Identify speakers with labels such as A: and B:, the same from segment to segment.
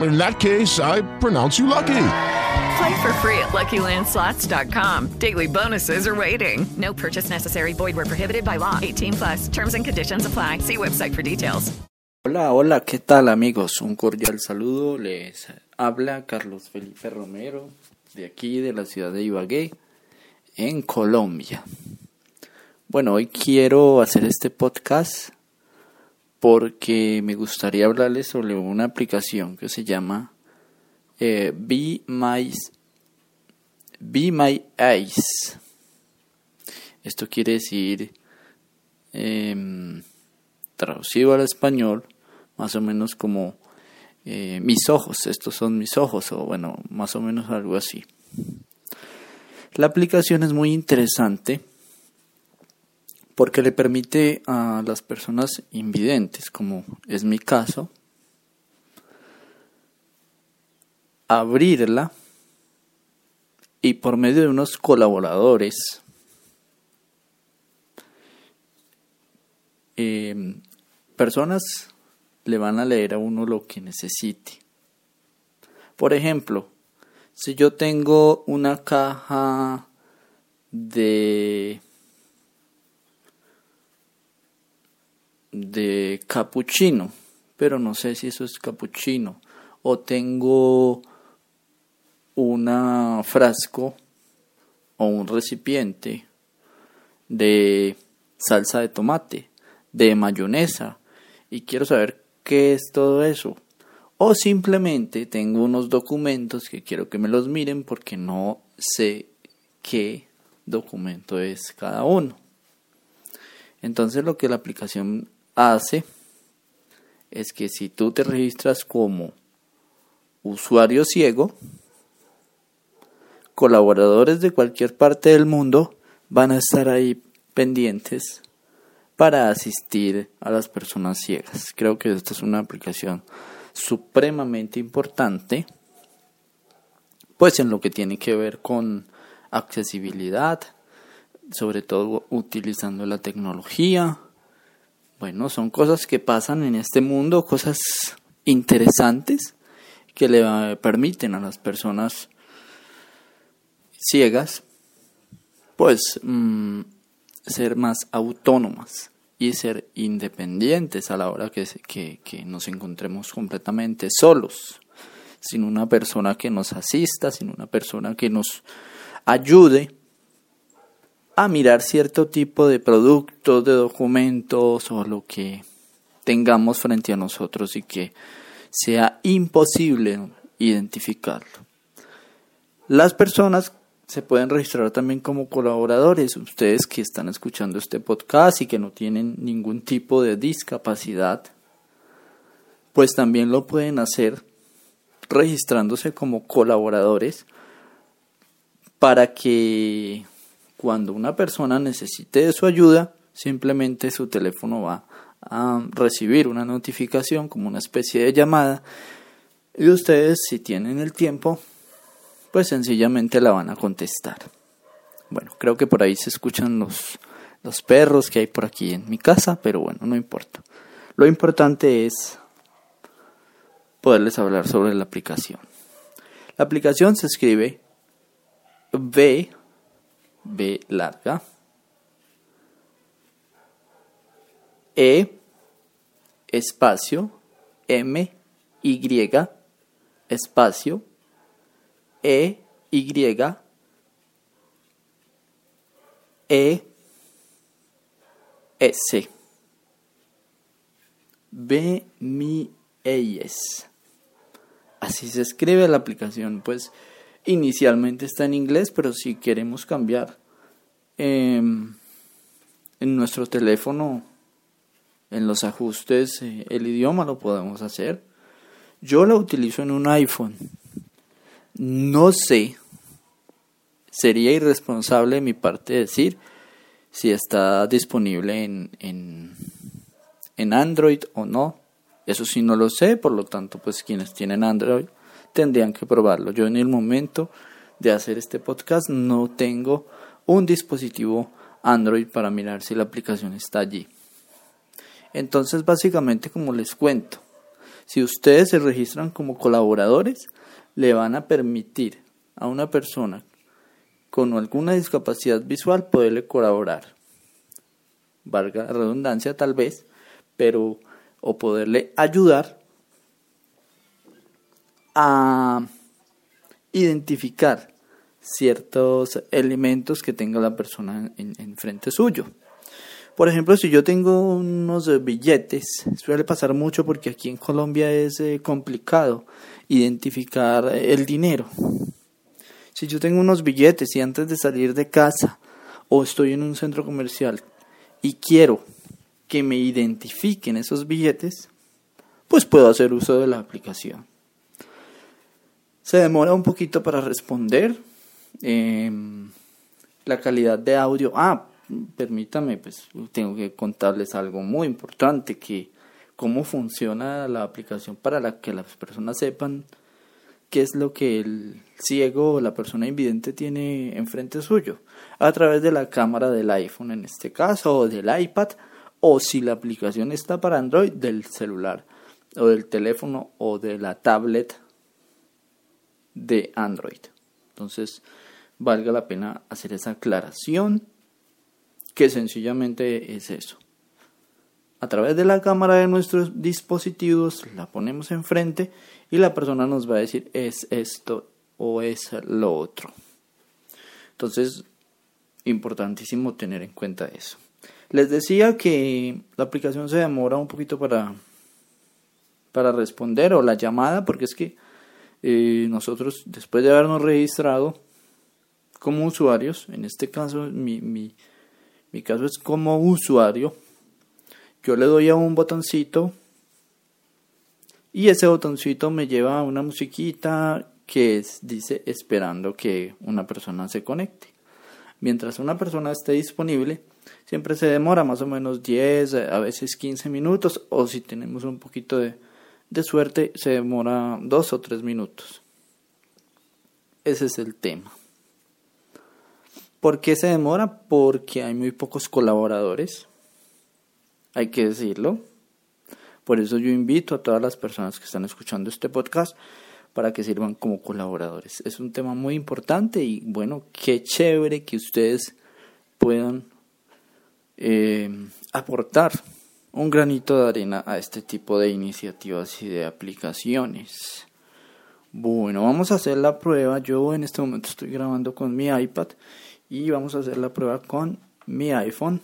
A: In that case, I pronounce you lucky.
B: Play for free at LuckyLandSlots.com. Daily bonuses are waiting. No purchase necessary. Void where prohibited by law. 18 plus. Terms and conditions apply. See website for details.
C: Hola, hola, ¿qué tal amigos? Un cordial saludo. Les habla Carlos Felipe Romero de aquí de la ciudad de Ibagué, en Colombia. Bueno, hoy quiero hacer este podcast porque me gustaría hablarles sobre una aplicación que se llama eh, Be My Be My Eyes. Esto quiere decir eh, traducido al español, más o menos como eh, mis ojos, estos son mis ojos, o bueno, más o menos algo así. La aplicación es muy interesante porque le permite a las personas invidentes, como es mi caso, abrirla y por medio de unos colaboradores eh, personas le van a leer a uno lo que necesite. Por ejemplo, si yo tengo una caja de de capuchino, pero no sé si eso es capuchino, o tengo una frasco o un recipiente de salsa de tomate, de mayonesa, y quiero saber qué es todo eso. O simplemente tengo unos documentos que quiero que me los miren porque no sé qué documento es cada uno. Entonces lo que la aplicación hace es que si tú te registras como usuario ciego, colaboradores de cualquier parte del mundo van a estar ahí pendientes para asistir a las personas ciegas. Creo que esta es una aplicación supremamente importante, pues en lo que tiene que ver con accesibilidad, sobre todo utilizando la tecnología. Bueno, son cosas que pasan en este mundo, cosas interesantes que le permiten a las personas ciegas, pues mm, ser más autónomas y ser independientes a la hora que, que, que nos encontremos completamente solos, sin una persona que nos asista, sin una persona que nos ayude a mirar cierto tipo de productos, de documentos o lo que tengamos frente a nosotros y que sea imposible identificarlo. Las personas se pueden registrar también como colaboradores. Ustedes que están escuchando este podcast y que no tienen ningún tipo de discapacidad, pues también lo pueden hacer registrándose como colaboradores para que cuando una persona necesite de su ayuda, simplemente su teléfono va a recibir una notificación como una especie de llamada y ustedes si tienen el tiempo pues sencillamente la van a contestar. Bueno, creo que por ahí se escuchan los, los perros que hay por aquí en mi casa, pero bueno, no importa. Lo importante es poderles hablar sobre la aplicación. La aplicación se escribe B, B larga, E, espacio, M, Y, espacio, E, Y, E, S. B, mi, ES. Así se escribe la aplicación, pues inicialmente está en inglés, pero si queremos cambiar em, en nuestro teléfono, en los ajustes, eh, el idioma lo podemos hacer. Yo la utilizo en un iPhone. No sé, sería irresponsable de mi parte decir si está disponible en, en, en Android o no. Eso sí no lo sé, por lo tanto, pues quienes tienen Android tendrían que probarlo. Yo en el momento de hacer este podcast no tengo un dispositivo Android para mirar si la aplicación está allí. Entonces, básicamente, como les cuento, si ustedes se registran como colaboradores, le van a permitir a una persona con alguna discapacidad visual poderle colaborar. Valga redundancia tal vez, pero o poderle ayudar a identificar ciertos elementos que tenga la persona en, frente suyo. Por ejemplo, si yo tengo unos billetes, suele pasar mucho porque aquí en Colombia es eh, complicado identificar el dinero. Si yo tengo unos billetes y antes de salir de casa o estoy en un centro comercial y quiero que me identifiquen esos billetes, pues puedo hacer uso de la aplicación. Se demora un poquito para responder. Em, la calidad de audio. Ah, permítame, pues tengo que contarles algo muy importante, que cómo funciona la aplicación para que las personas sepan qué es lo que el ciego o la persona invidente tiene enfrente suyo, a través de la cámara del iPhone en este caso, o del iPad, o si la aplicación está para Android del celular o del teléfono o de la tablet de Android. Entonces, valga la pena hacer esa aclaración que sencillamente es eso. A través de la cámara de nuestros dispositivos la ponemos enfrente y la persona nos va a decir es esto o es lo otro. Entonces, importantísimo tener en cuenta eso. Les decía que la aplicación se demora un poquito para, para responder o la llamada, porque es que eh, nosotros, después de habernos registrado como usuarios, en este caso mi, mi, caso es como usuario, yo le doy a un botoncito y ese botoncito me lleva a una musiquita que dice esperando que una persona se conecte. Mientras una persona esté disponible, siempre se demora más o menos 10, a veces 15 minutos, o si tenemos un poquito de, de suerte, se demora 2 o 3 minutos. Ese es el tema. ¿Por qué se demora? Porque hay muy pocos colaboradores, hay que decirlo. Por eso yo invito a todas las personas que están escuchando este podcast para que sirvan como colaboradores. Es un tema muy importante y bueno, qué chévere que ustedes puedan eh, aportar un granito de arena a este tipo de iniciativas y de aplicaciones. Bueno, vamos a hacer la prueba. Yo en este momento estoy grabando con mi iPad y vamos a hacer la prueba con mi iPhone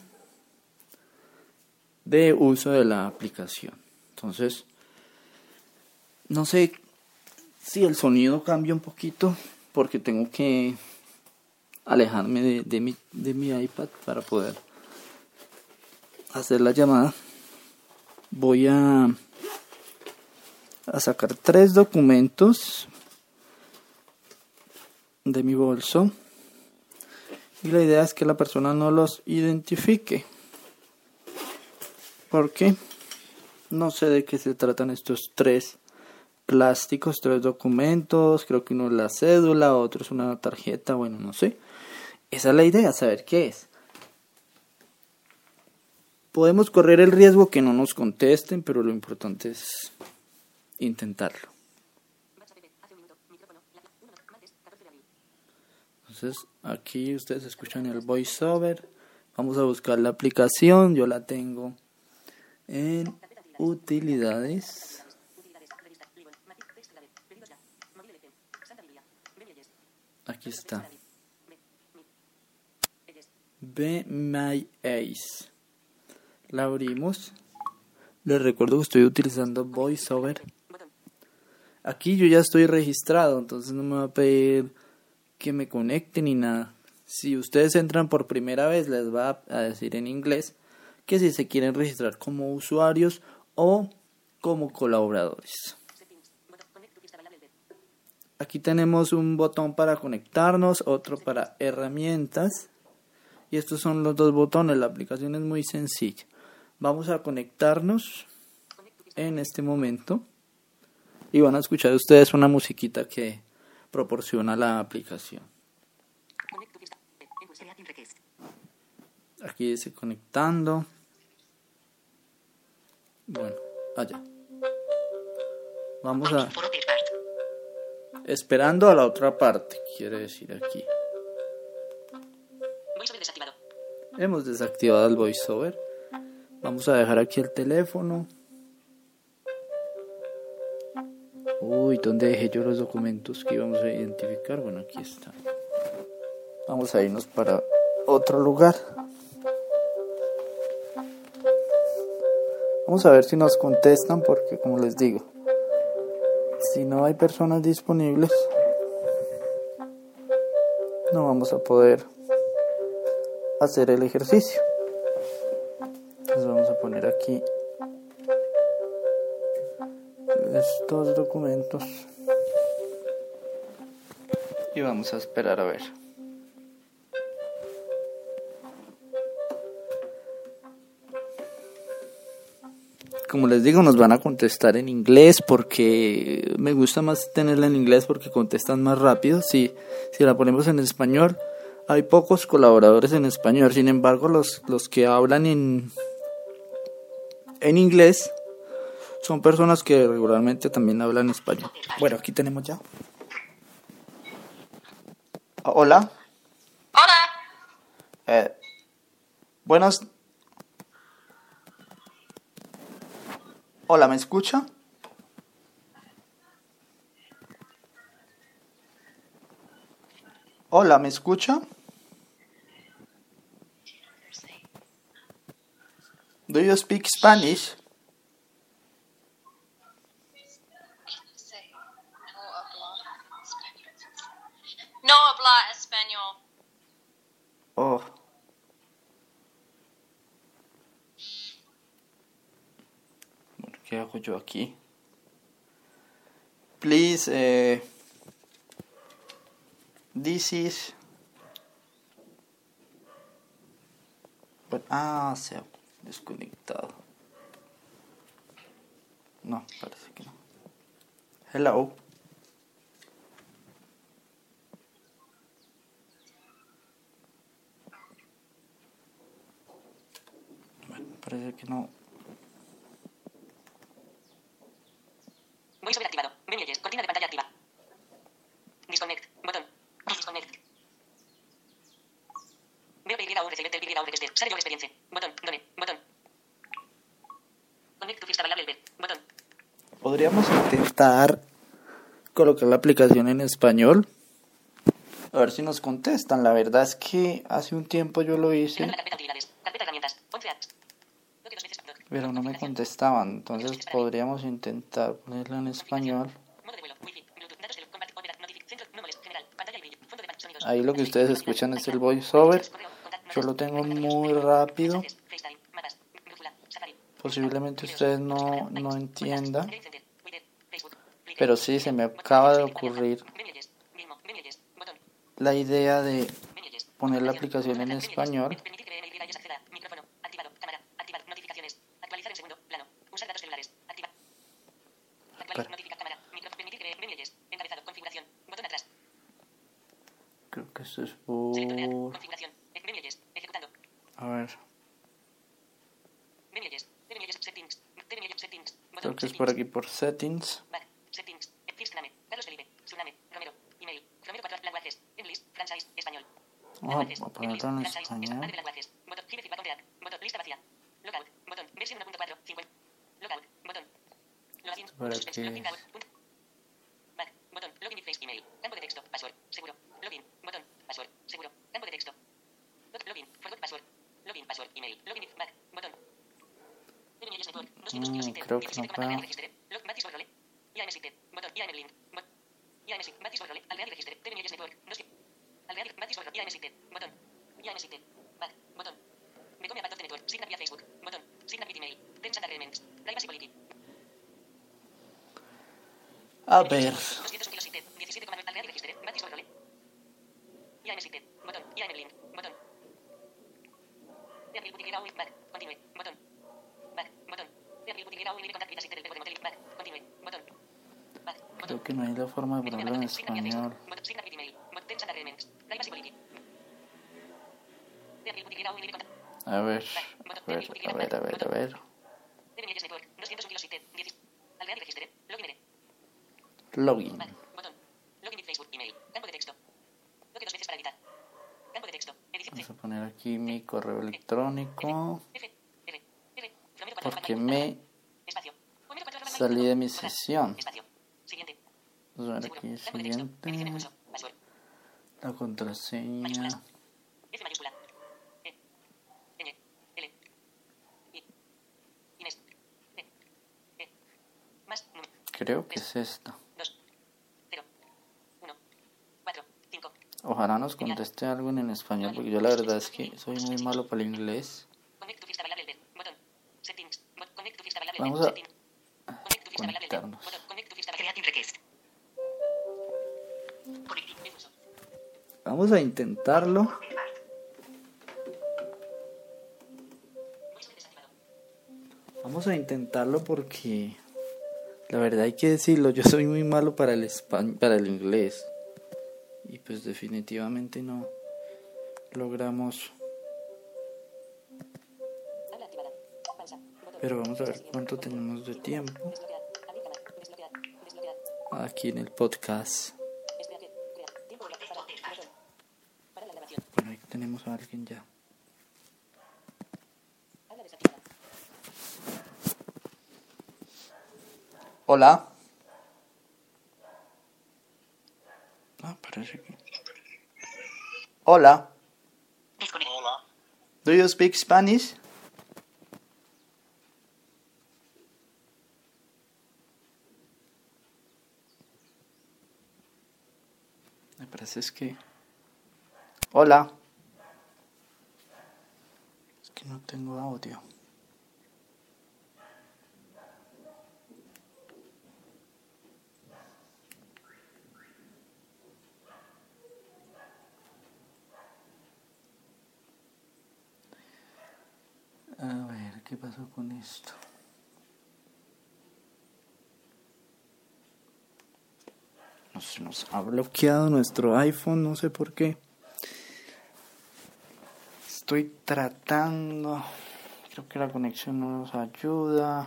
C: de uso de la aplicación. Entonces, no sé si el sonido cambia un poquito porque tengo que alejarme de, mi, de mi iPad para poder hacer la llamada, voy a, a sacar tres documentos de mi bolso. Y la idea es que la persona no los identifique. Porque no sé de qué se tratan estos tres plásticos, tres documentos, creo que uno es la cédula, otro es una tarjeta, bueno, no sé. Esa es la idea, saber qué es Podemos correr el riesgo que no nos contesten, pero lo importante es intentarlo. Entonces, aquí ustedes escuchan el voiceover. Vamos a buscar la aplicación. Yo la tengo en utilidades. Aquí está. B My Ace. La abrimos. Les recuerdo que estoy utilizando VoiceOver. Aquí yo ya estoy registrado, entonces no me va a pedir que me conecte ni nada. Si ustedes entran por primera vez, les va a decir en inglés que si se quieren registrar como usuarios o como colaboradores. Aquí tenemos un botón para conectarnos, otro para herramientas. Y estos son los dos botones. La aplicación es muy sencilla. Vamos a conectarnos en este momento. Y van a escuchar ustedes una musiquita que proporciona la aplicación. Aquí dice conectando. Bueno, allá. Vamos a... Esperando a la otra parte, quiere decir aquí. Hemos desactivado el voiceover. Vamos a dejar aquí el teléfono. Uy, ¿dónde dejé yo los documentos que íbamos a identificar? Bueno, aquí está. Vamos a irnos para otro lugar. Vamos a ver si nos contestan porque como les digo, si no hay personas disponibles, no vamos a poder hacer el ejercicio. Poner aquí estos documentos y vamos a esperar a ver. como les digo, nos van a contestar en inglés porque me gusta más tenerla en inglés porque contestan más rápido. Si, si la ponemos en español, hay pocos colaboradores en español. Sin embargo, los, los que hablan en, en inglés son personas que regularmente también hablan español. Bueno, aquí tenemos ya. Hola.
D: Hola.
C: Eh, buenas Hola, ¿me escucha? Hola, ¿me escucha? You speak Spanish?
D: No habla español.
C: Oh. ¿qué hago yo aquí? Please, eh, this is... But, ah, se desconectado. No, parece que no. Hello. Bueno, parece que no.
D: Voiceover activado. Me oyes. Cortina de pantalla activa. El. Sale yo. Botón. Done. Botón. Connect fiesta variable Botón.
C: Podríamos intentar colocar la aplicación en español. A ver si nos contestan. La verdad es que hace un tiempo yo lo hice,
D: Cerrando la carpeta utilidades. Carpeta herramientas. 11 apps. Bloque dos veces. Doc.
C: pero no me contestaban. Entonces podríamos intentar ponerla en español. Ahí lo que ustedes escuchan es el voiceover. Yo lo tengo muy rápido. Posiblemente ustedes no, no entiendan. Pero sí, se me acaba de ocurrir la idea de poner la aplicación en español.
D: Permitir que NY acceda. Micrófono. Activado. Cámara. Activado. Notificaciones. Actualizar en segundo plano. Usar datos celulares. Activa. Actualizar.
C: Espera.
D: Notifica cámara. Micro. Permitir que me oyes. Encabezado. Configuración. Botón atrás.
C: Creo que esto es
D: Seleccionar.
C: por...
D: Configuración. Me oyes. Ejecutando.
C: A ver,
D: Me oyes. Me oyes. Settings. Me oyes. Settings. Botón.
C: creo que es por settings.
D: Back. Settings. First name. Carlos Felipe. Su name. Romero. Email. Romero 4 lenguajes. English. Franchise. Español.
C: Vamos a ponerlo en
D: Franchise,
C: español.
D: lista, de lenguajes. Botón, Gime feedback on React. Botón, lista vacía. Logout. Botón, versión 1.4, 50. Logout. Botón. Login.
C: ¿Para
D: suspense,
C: qué
D: login
C: es?
D: out. Punto. Back. Botón, login with face email. Campo de texto, password. Seguro. Login. Botón, password. Seguro. Campo de texto. Log- Login. Forgot password. Login, password. Email. Login with back. Botón. Terminales network. 200 kilos
C: Mm,
D: IT.
C: creo que
D: 17
C: no
D: comando
C: puedo.
D: al registre. Log Matis Borrole. IAM Site. Botón. IAM link. Bot- IAM Site. Matis Borrole. Al real registre. Terminales network. Dos ki- Al real Matis Borrole. IAM Site. Botón. IAM Site. Back. Botón. Me come a part of the network. Signal vía Facebook. Botón. Signal with email. Terms and agreements. Privacy policy.
C: A ver.
D: 201 kilos IT. 17,9 al real registre. Matis Borrole. IAM Site. Botón. IAM link. Botón. Real boutique out back. Continue. Botón. Back. Botón. Real boutique out contact with assistant del motel. Back. Continue. Botón. Back. Botón.
C: Creo que no hay la forma de
D: Me come
C: ponerlo en
D: a part of the- signal vía
C: español.
D: Facebook. Botón. Signal with email. Botón. Terms and agreements. Privacy policy. Real boutique out contact.
C: A ver, a ver, a ver, a ver, a ver.
D: Login. Back. Botón. Login with Facebook. Email. Campo de texto. Toque dos veces para editar. Campo de texto. Edición.
C: Vamos a poner aquí mi correo electrónico. Porque me salí de mi sesión.
D: Siguiente.
C: Vamos a ver aquí siguiente. La contraseña.
D: F mayúscula. E. N. L. I. Inés. E. E. Más.
C: Creo que es esta. Ojalá nos conteste algo en español, porque yo la verdad es que soy muy malo para el inglés. Vamos a conectarnos. Vamos a intentarlo. Vamos a intentarlo porque la verdad hay que decirlo, yo soy muy malo para el espa- para el inglés. Pues definitivamente no logramos. Pero vamos a ver cuánto tenemos de tiempo aquí en el podcast. Bueno, ahí tenemos a alguien ya. Hola. Parece que. Hola.
D: Desconecta.
C: Do you speak Spanish? Me parece es que... Hola. Es que no tengo audio. A ver, ¿qué pasó con esto? Nos, nos ha bloqueado nuestro iPhone, no sé por qué. Estoy tratando. Creo que la conexión no nos ayuda.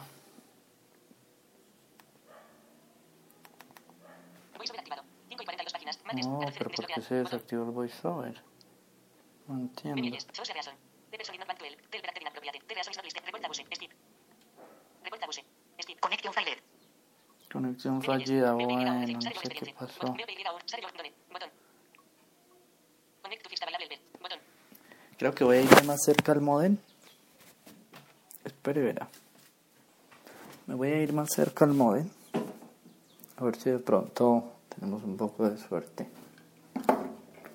D: VoiceOver activado. 5 y 42 páginas. Martes.
C: No,
D: 14.
C: pero ¿por qué se desactivó el voiceover? No entiendo. Conexión fallida, bueno, no sé qué pasó. Creo que voy a ir más cerca al modem. Espere, verá. Me voy a ir más cerca al modem. A ver si de pronto tenemos un poco de suerte.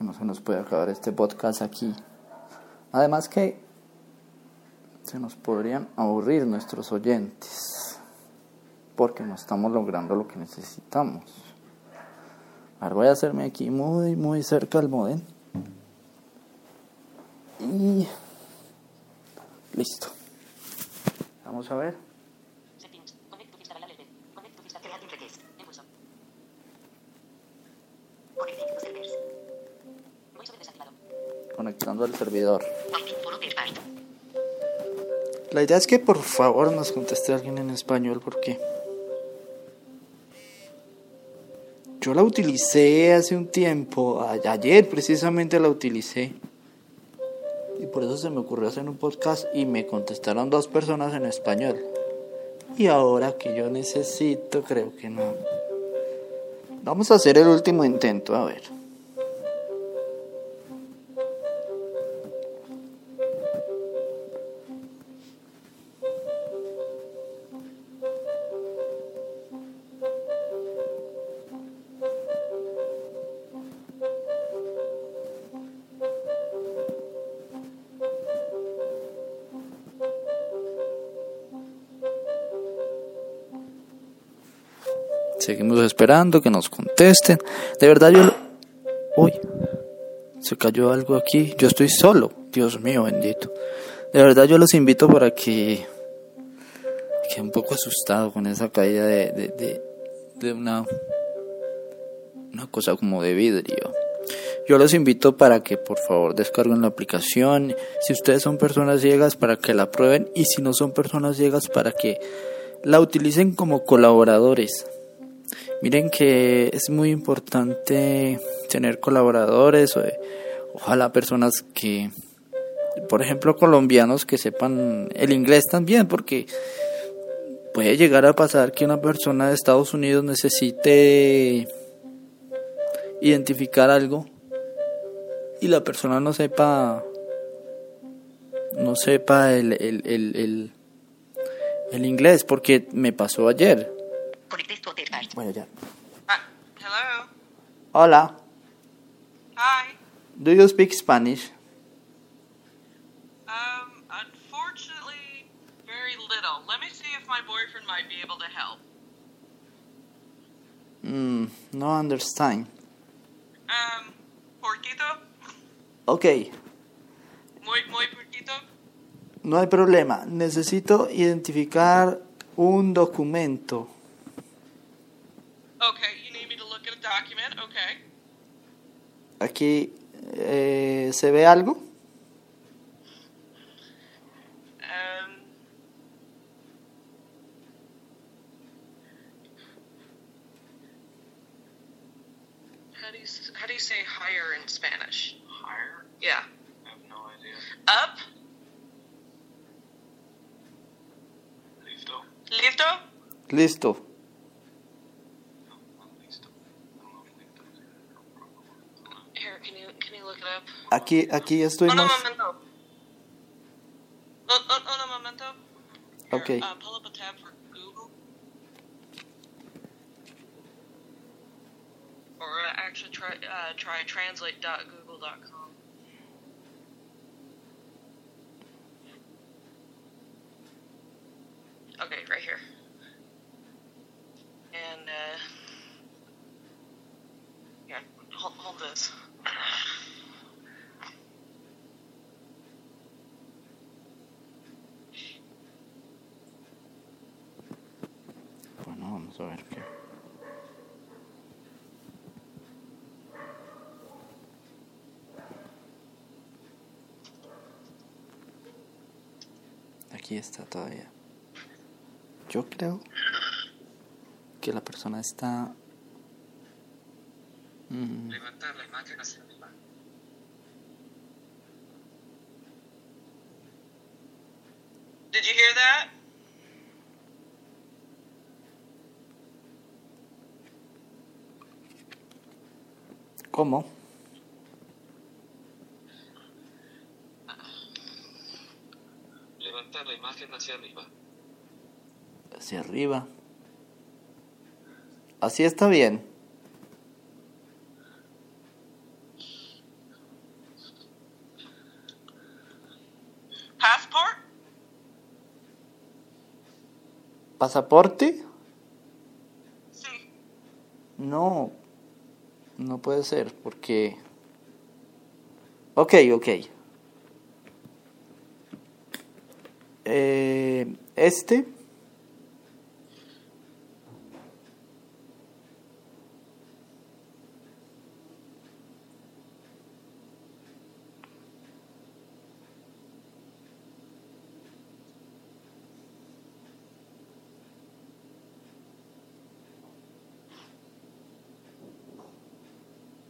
C: No se nos puede acabar este podcast aquí. Además que se nos podrían aburrir nuestros oyentes. Porque no estamos logrando lo que necesitamos. A ver, voy a hacerme aquí muy, muy cerca al modem. Y listo. Vamos a ver. Conectando al servidor. La idea es que por favor nos conteste alguien en español porque yo la utilicé hace un tiempo, ayer precisamente la utilicé Por eso se me ocurrió hacer un podcast y me contestaron dos personas en español. Y ahora que yo necesito, creo que no. Vamos a hacer el último intento, a ver. Esperando que nos contesten. De verdad yo... Uy, se cayó algo aquí. Yo estoy solo. Dios mío, bendito. De verdad yo los invito para que... Quedé un poco asustado con esa caída de, de, de, de una... Una cosa como de vidrio. Yo los invito para que por favor descarguen la aplicación. Si ustedes son personas ciegas, para que la prueben. Y si no son personas ciegas, para que la utilicen como colaboradores. Miren que es muy importante tener colaboradores, o, ojalá personas que, por ejemplo, colombianos que sepan el inglés también, porque puede llegar a pasar que una persona de Estados Unidos necesite identificar algo y la persona no sepa no sepa el, el, el, el inglés, porque me pasó ayer.
D: Connected to attach.
C: Bueno, ya.
E: Uh, hello.
C: Hola.
E: Hi.
C: Do you speak Spanish?
E: Um, unfortunately, very little. Let me see if my boyfriend might be able to help.
C: Mm, no understand.
E: Um, poquito.
C: Ok,
E: Muy, muy poquito.
C: no hay problema. Necesito identificar un documento.
E: Okay, you need me to look at a document. Okay.
C: Aquí eh, se ve algo.
E: Um. How do you how do you say higher in Spanish? Higher. Yeah. I have no idea. Up. Listo. Listo.
C: Listo. Aquí, aquí estoy
E: no,
C: más.
E: momento. No, momento. Here,
C: Okay.
E: Uh, pull up a tab for Google. Or actually try uh, try translate.google.com. Okay, right here. And uh, yeah, hold, hold this.
C: Bueno, vamos a ver qué. Aquí está todavía. Yo creo que la persona está. Mm,
E: Levantar la imagen hacia arriba. Did you hear that?
C: ¿Cómo?
E: Levantar la imagen hacia arriba.
C: Hacia arriba. Así está bien.
E: Passport?
C: ¿Pasaporte?
E: Sí.
C: No, no puede ser, porque... Ok, ok. Eh, este.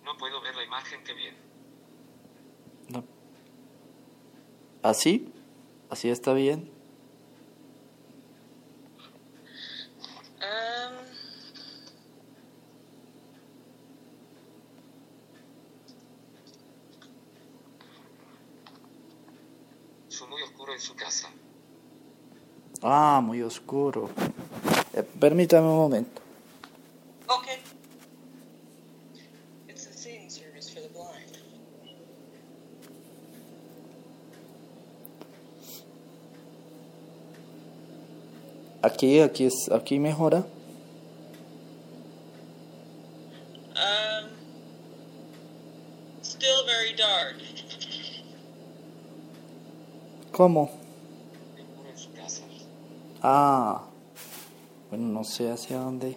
E: No puedo ver la imagen que bien.
C: No. ¿Así? ¿Así está bien?
E: Um.
F: Fue muy oscuro en su casa.
C: Ah, muy oscuro. Eh, permítame un momento. Aquí, aquí es, aquí mejora.
E: Um. Still very dark.
C: ¿Cómo? Ah, bueno, no sé hacia dónde.